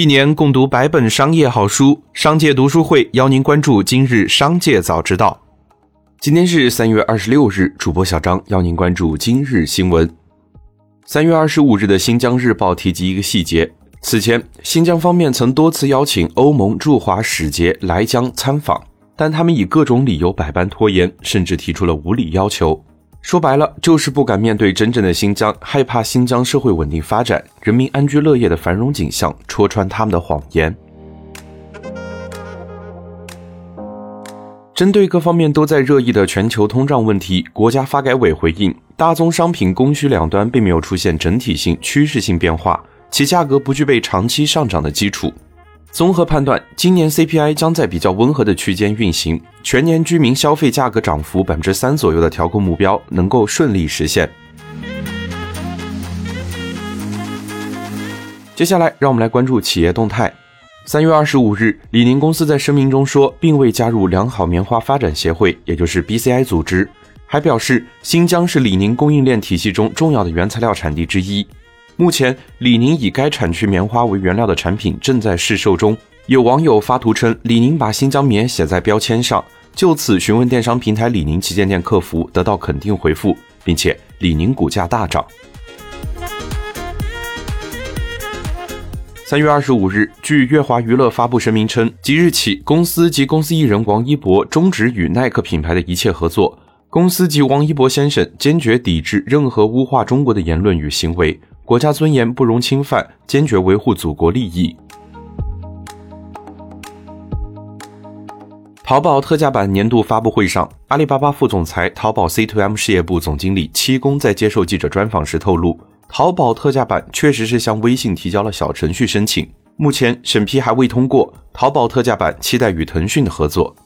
一年共读百本商业好书，商界读书会邀您关注今日商界早知道。今天是三月二十六日，主播小张邀您关注今日新闻。三月二十五日的《新疆日报》提及一个细节：此前，新疆方面曾多次邀请欧盟驻华使节来疆参访，但他们以各种理由百般拖延，甚至提出了无理要求。说白了，就是不敢面对真正的新疆，害怕新疆社会稳定发展、人民安居乐业的繁荣景象戳穿他们的谎言。针对各方面都在热议的全球通胀问题，国家发改委回应：大宗商品供需两端并没有出现整体性、趋势性变化，其价格不具备长期上涨的基础。综合判断，今年 CPI 将在比较温和的区间运行，全年居民消费价格涨幅百分之三左右的调控目标能够顺利实现。接下来，让我们来关注企业动态。三月二十五日，李宁公司在声明中说，并未加入良好棉花发展协会，也就是 BCI 组织，还表示新疆是李宁供应链体系中重要的原材料产地之一。目前，李宁以该产区棉花为原料的产品正在试售中。有网友发图称，李宁把新疆棉写在标签上。就此询问电商平台李宁旗舰店客服，得到肯定回复，并且李宁股价大涨。三月二十五日，据乐华娱乐发布声明称，即日起，公司及公司艺人王一博终止与耐克品牌的一切合作。公司及王一博先生坚决抵制任何污化中国的言论与行为。国家尊严不容侵犯，坚决维护祖国利益。淘宝特价版年度发布会上，阿里巴巴副总裁、淘宝 C2M 事业部总经理戚工在接受记者专访时透露，淘宝特价版确实是向微信提交了小程序申请，目前审批还未通过。淘宝特价版期待与腾讯的合作。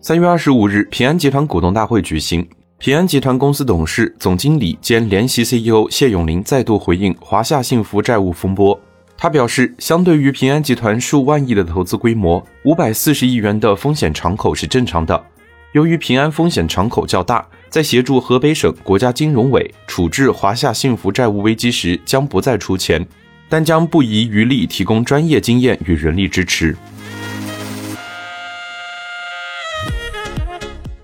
三月二十五日，平安集团股东大会举行。平安集团公司董事、总经理兼联席 CEO 谢永林再度回应华夏幸福债务风波。他表示，相对于平安集团数万亿的投资规模，五百四十亿元的风险敞口是正常的。由于平安风险敞口较大，在协助河北省国家金融委处置华夏幸福债务危机时，将不再出钱，但将不遗余力提供专业经验与人力支持。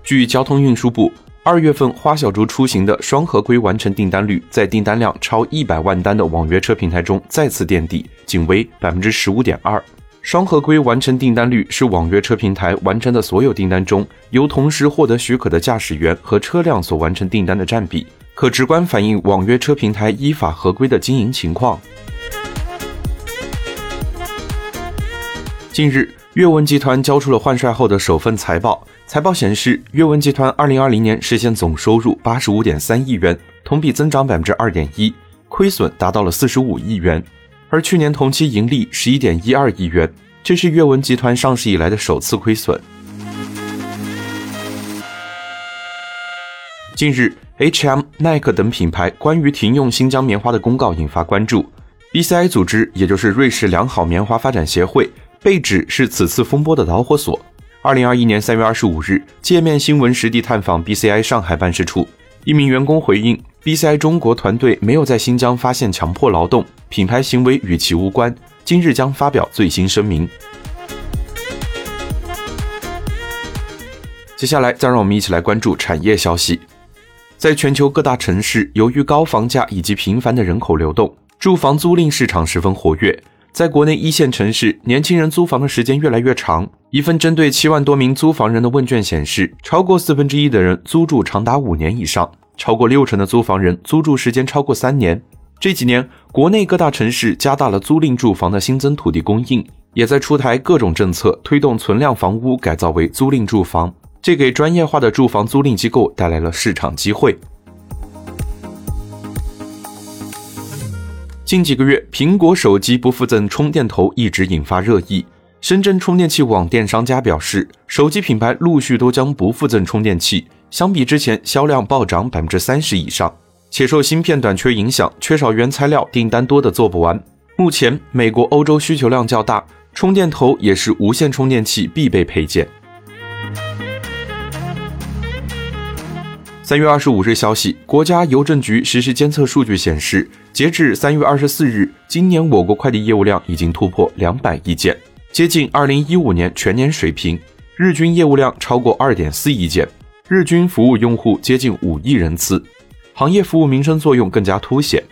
据交通运输部。二月份花小猪出行的双合规完成订单率，在订单量超一百万单的网约车平台中再次垫底，仅为百分之十五点二。双合规完成订单率是网约车平台完成的所有订单中，由同时获得许可的驾驶员和车辆所完成订单的占比，可直观反映网约车平台依法合规的经营情况。近日。阅文集团交出了换帅后的首份财报。财报显示，阅文集团2020年实现总收入85.3亿元，同比增长2.1%，亏损达到了45亿元，而去年同期盈利11.12亿元，这是阅文集团上市以来的首次亏损。近日，H&M、耐克等品牌关于停用新疆棉花的公告引发关注。BCI 组织，也就是瑞士良好棉花发展协会。被指是此次风波的导火索。二零二一年三月二十五日，界面新闻实地探访 BCI 上海办事处，一名员工回应：BCI 中国团队没有在新疆发现强迫劳动，品牌行为与其无关。今日将发表最新声明。接下来，再让我们一起来关注产业消息。在全球各大城市，由于高房价以及频繁的人口流动，住房租赁市场十分活跃。在国内一线城市，年轻人租房的时间越来越长。一份针对七万多名租房人的问卷显示，超过四分之一的人租住长达五年以上，超过六成的租房人租住时间超过三年。这几年，国内各大城市加大了租赁住房的新增土地供应，也在出台各种政策，推动存量房屋改造为租赁住房，这给专业化的住房租赁机构带来了市场机会。近几个月，苹果手机不附赠充电头一直引发热议。深圳充电器网电商家表示，手机品牌陆续都将不附赠充电器，相比之前销量暴涨百分之三十以上。且受芯片短缺影响，缺少原材料，订单多的做不完。目前，美国、欧洲需求量较大，充电头也是无线充电器必备配件。三月二十五日消息，国家邮政局实时监测数据显示，截至三月二十四日，今年我国快递业务量已经突破两百亿件，接近二零一五年全年水平，日均业务量超过二点四亿件，日均服务用户接近五亿人次，行业服务民生作用更加凸显。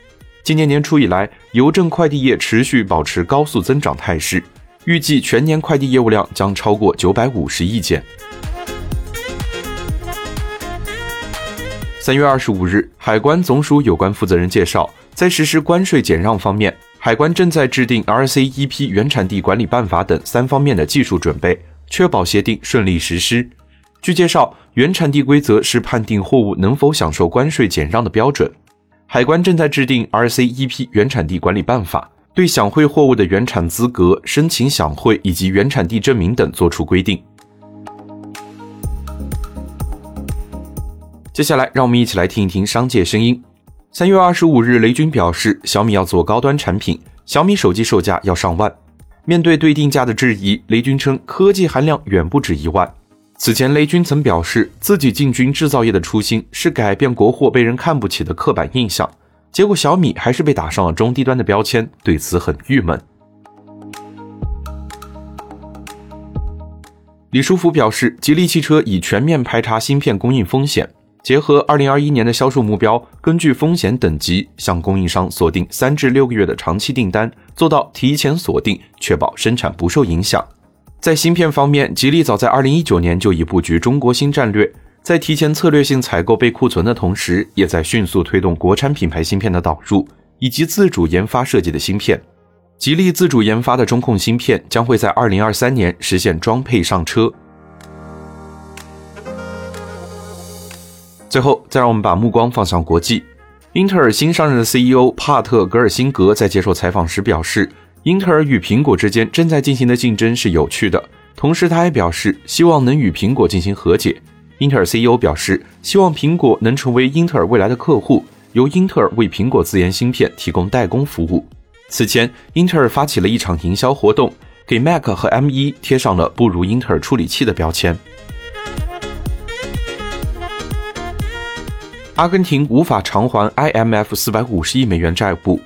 今年年初以来，邮政快递业持续保持高速增长态势，预计全年快递业务量将超过九百五十亿件。三月二十五日，海关总署有关负责人介绍，在实施关税减让方面，海关正在制定 RCEP 原产地管理办法等三方面的技术准备，确保协定顺利实施。据介绍，原产地规则是判定货物能否享受关税减让的标准。海关正在制定 RCEP 原产地管理办法，对享惠货物的原产资格、申请享惠以及原产地证明等作出规定。接下来，让我们一起来听一听商界声音。三月二十五日，雷军表示，小米要做高端产品，小米手机售价要上万。面对对定价的质疑，雷军称科技含量远不止一万。此前，雷军曾表示，自己进军制造业的初心是改变国货被人看不起的刻板印象，结果小米还是被打上了中低端的标签，对此很郁闷。李书福表示，吉利汽车已全面排查芯片供应风险。结合二零二一年的销售目标，根据风险等级向供应商锁定三至六个月的长期订单，做到提前锁定，确保生产不受影响。在芯片方面，吉利早在二零一九年就已布局中国新战略，在提前策略性采购备库存的同时，也在迅速推动国产品牌芯片的导入，以及自主研发设计的芯片。吉利自主研发的中控芯片将会在二零二三年实现装配上车。最后，再让我们把目光放向国际。英特尔新上任的 CEO 帕特·格尔辛格在接受采访时表示，英特尔与苹果之间正在进行的竞争是有趣的。同时，他还表示希望能与苹果进行和解。英特尔 CEO 表示，希望苹果能成为英特尔未来的客户，由英特尔为苹果自研芯片提供代工服务。此前，英特尔发起了一场营销活动，给 Mac 和 M1 贴上了不如英特尔处理器的标签。阿根廷无法偿还 IMF 四百五十亿美元债务。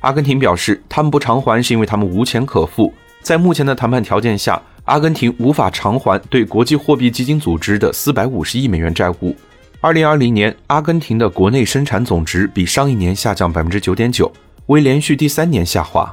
阿根廷表示，他们不偿还是因为他们无钱可付。在目前的谈判条件下，阿根廷无法偿还对国际货币基金组织的四百五十亿美元债务。二零二零年，阿根廷的国内生产总值比上一年下降百分之九点九，为连续第三年下滑。